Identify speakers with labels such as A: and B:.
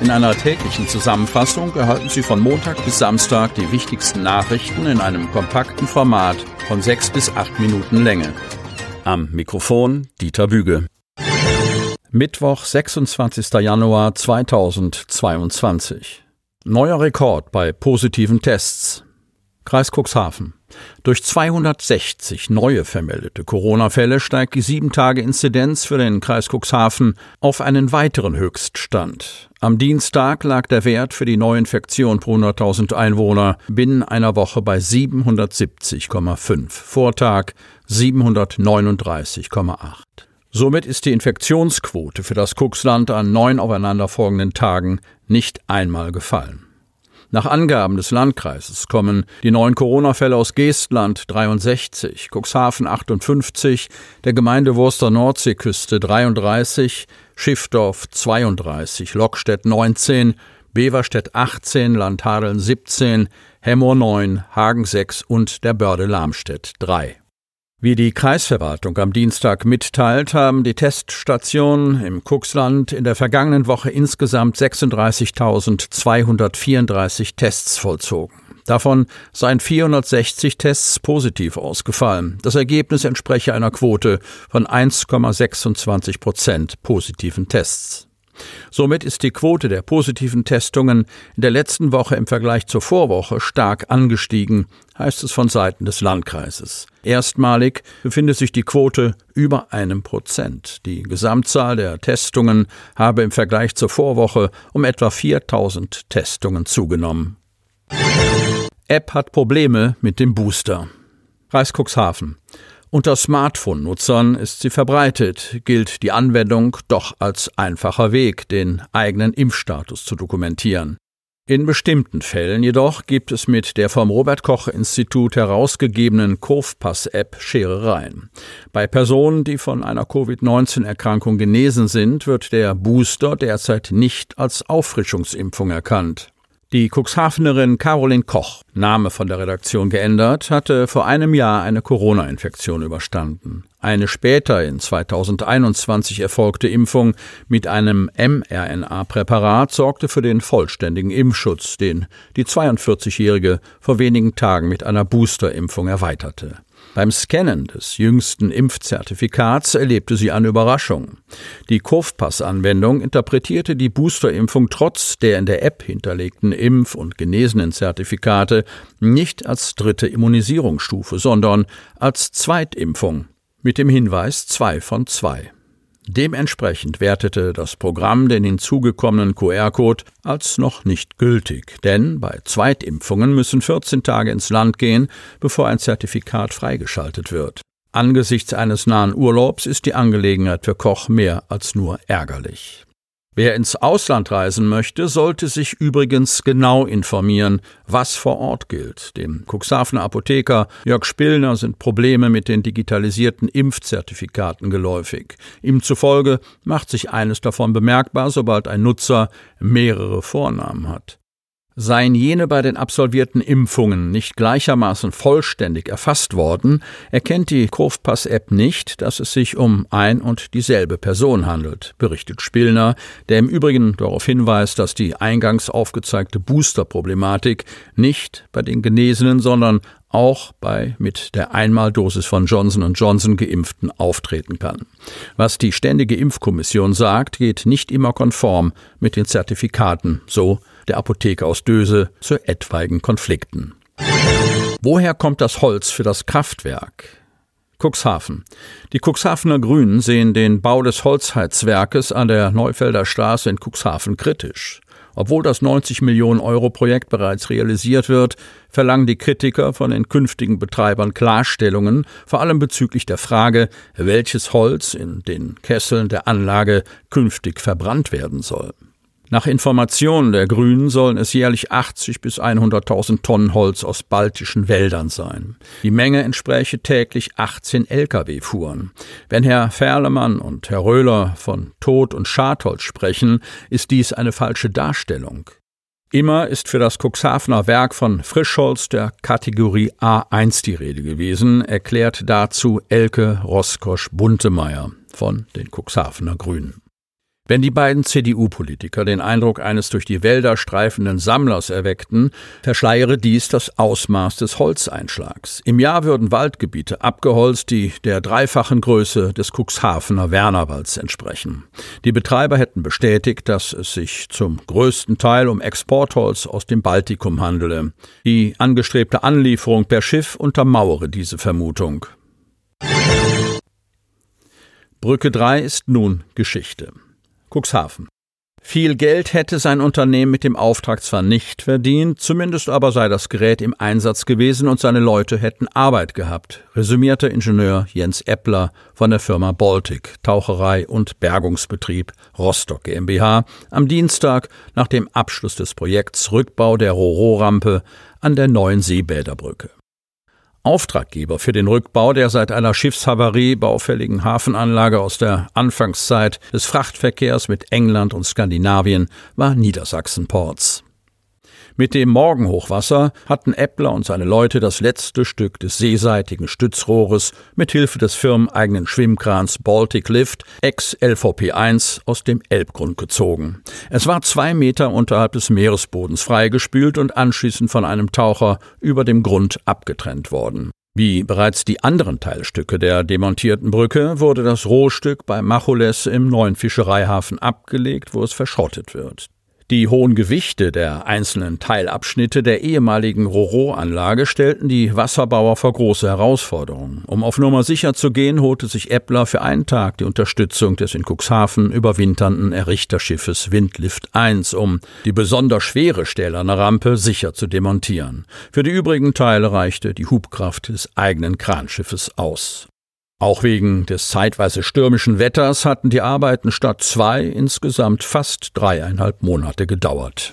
A: In einer täglichen Zusammenfassung erhalten Sie von Montag bis Samstag die wichtigsten Nachrichten in einem kompakten Format von sechs bis acht Minuten Länge. Am Mikrofon Dieter Büge. Mittwoch, 26. Januar 2022. Neuer Rekord bei positiven Tests. Kreis Cuxhaven. Durch 260 neue vermeldete Corona-Fälle steigt die 7-Tage-Inzidenz für den Kreis Cuxhaven auf einen weiteren Höchststand. Am Dienstag lag der Wert für die Neuinfektion pro 100.000 Einwohner binnen einer Woche bei 770,5, Vortag 739,8. Somit ist die Infektionsquote für das Cuxland an neun aufeinanderfolgenden Tagen nicht einmal gefallen. Nach Angaben des Landkreises kommen die neuen Corona-Fälle aus Geestland 63, Cuxhaven 58, der Gemeinde Wurster Nordseeküste 33, Schiffdorf 32, Lockstedt 19, Beverstedt 18, Landhadeln 17, Hemmoor 9, Hagen 6 und der Börde Lamstedt 3. Wie die Kreisverwaltung am Dienstag mitteilt, haben die Teststationen im Cuxland in der vergangenen Woche insgesamt 36.234 Tests vollzogen. Davon seien 460 Tests positiv ausgefallen. Das Ergebnis entspreche einer Quote von 1,26 Prozent positiven Tests. Somit ist die Quote der positiven Testungen in der letzten Woche im Vergleich zur Vorwoche stark angestiegen, heißt es von Seiten des Landkreises. Erstmalig befindet sich die Quote über einem Prozent. Die Gesamtzahl der Testungen habe im Vergleich zur Vorwoche um etwa 4000 Testungen zugenommen. App hat Probleme mit dem Booster. Kreis Cuxhaven. Unter Smartphone-Nutzern ist sie verbreitet, gilt die Anwendung doch als einfacher Weg, den eigenen Impfstatus zu dokumentieren. In bestimmten Fällen jedoch gibt es mit der vom Robert Koch Institut herausgegebenen Kurvpass-App Scherereien. Bei Personen, die von einer Covid-19-Erkrankung genesen sind, wird der Booster derzeit nicht als Auffrischungsimpfung erkannt. Die Cuxhavenerin Caroline Koch, Name von der Redaktion geändert, hatte vor einem Jahr eine Corona-Infektion überstanden. Eine später in 2021 erfolgte Impfung mit einem mRNA-Präparat sorgte für den vollständigen Impfschutz, den die 42-Jährige vor wenigen Tagen mit einer Boosterimpfung erweiterte. Beim Scannen des jüngsten Impfzertifikats erlebte sie eine Überraschung. Die Kurvpass-Anwendung interpretierte die Boosterimpfung trotz der in der App hinterlegten Impf- und Genesenen-Zertifikate nicht als dritte Immunisierungsstufe, sondern als Zweitimpfung mit dem Hinweis zwei von zwei. Dementsprechend wertete das Programm den hinzugekommenen QR-Code als noch nicht gültig, denn bei Zweitimpfungen müssen 14 Tage ins Land gehen, bevor ein Zertifikat freigeschaltet wird. Angesichts eines nahen Urlaubs ist die Angelegenheit für Koch mehr als nur ärgerlich. Wer ins Ausland reisen möchte, sollte sich übrigens genau informieren, was vor Ort gilt. Dem Cuxhavener Apotheker Jörg Spillner sind Probleme mit den digitalisierten Impfzertifikaten geläufig. Ihm zufolge macht sich eines davon bemerkbar, sobald ein Nutzer mehrere Vornamen hat. Seien jene bei den absolvierten Impfungen nicht gleichermaßen vollständig erfasst worden, erkennt die Kurvpass-App nicht, dass es sich um ein und dieselbe Person handelt, berichtet Spillner, der im Übrigen darauf hinweist, dass die eingangs aufgezeigte Booster-Problematik nicht bei den Genesenen, sondern auch bei mit der Einmaldosis von Johnson Johnson geimpften auftreten kann. Was die Ständige Impfkommission sagt, geht nicht immer konform mit den Zertifikaten, so der Apotheke aus Döse zu etwaigen Konflikten. Woher kommt das Holz für das Kraftwerk? Cuxhaven. Die Cuxhavener Grünen sehen den Bau des Holzheizwerkes an der Neufelder Straße in Cuxhaven kritisch. Obwohl das 90 Millionen Euro Projekt bereits realisiert wird, verlangen die Kritiker von den künftigen Betreibern Klarstellungen, vor allem bezüglich der Frage, welches Holz in den Kesseln der Anlage künftig verbrannt werden soll. Nach Informationen der Grünen sollen es jährlich 80 bis 100.000 Tonnen Holz aus baltischen Wäldern sein. Die Menge entspräche täglich 18 Lkw-Fuhren. Wenn Herr Ferlemann und Herr Röhler von Tod- und Schadholz sprechen, ist dies eine falsche Darstellung. Immer ist für das Cuxhavener Werk von Frischholz der Kategorie A1 die Rede gewesen, erklärt dazu Elke Roskosch-Buntemeyer von den Cuxhavener Grünen. Wenn die beiden CDU-Politiker den Eindruck eines durch die Wälder streifenden Sammlers erweckten, verschleiere dies das Ausmaß des Holzeinschlags. Im Jahr würden Waldgebiete abgeholzt, die der dreifachen Größe des Cuxhavener Wernerwalds entsprechen. Die Betreiber hätten bestätigt, dass es sich zum größten Teil um Exportholz aus dem Baltikum handele. Die angestrebte Anlieferung per Schiff untermauere diese Vermutung. Brücke 3 ist nun Geschichte. Cuxhaven. Viel Geld hätte sein Unternehmen mit dem Auftrag zwar nicht verdient, zumindest aber sei das Gerät im Einsatz gewesen und seine Leute hätten Arbeit gehabt, resümierte Ingenieur Jens Eppler von der Firma Baltic, Taucherei und Bergungsbetrieb Rostock GmbH am Dienstag nach dem Abschluss des Projekts Rückbau der Roro-Rampe an der neuen Seebäderbrücke. Auftraggeber für den Rückbau der seit einer Schiffshavarie baufälligen Hafenanlage aus der Anfangszeit des Frachtverkehrs mit England und Skandinavien war Niedersachsen Ports. Mit dem Morgenhochwasser hatten Eppler und seine Leute das letzte Stück des seeseitigen Stützrohres mit Hilfe des firmeneigenen Schwimmkrans Baltic Lift ex-LVP1 aus dem Elbgrund gezogen. Es war zwei Meter unterhalb des Meeresbodens freigespült und anschließend von einem Taucher über dem Grund abgetrennt worden. Wie bereits die anderen Teilstücke der demontierten Brücke wurde das Rohstück bei Macholes im neuen Fischereihafen abgelegt, wo es verschrottet wird. Die hohen Gewichte der einzelnen Teilabschnitte der ehemaligen Roro-Anlage stellten die Wasserbauer vor große Herausforderungen. Um auf Nummer sicher zu gehen, holte sich Eppler für einen Tag die Unterstützung des in Cuxhaven überwinternden Errichterschiffes Windlift 1, um die besonders schwere stählerne Rampe sicher zu demontieren. Für die übrigen Teile reichte die Hubkraft des eigenen Kranschiffes aus. Auch wegen des zeitweise stürmischen Wetters hatten die Arbeiten statt zwei insgesamt fast dreieinhalb Monate gedauert.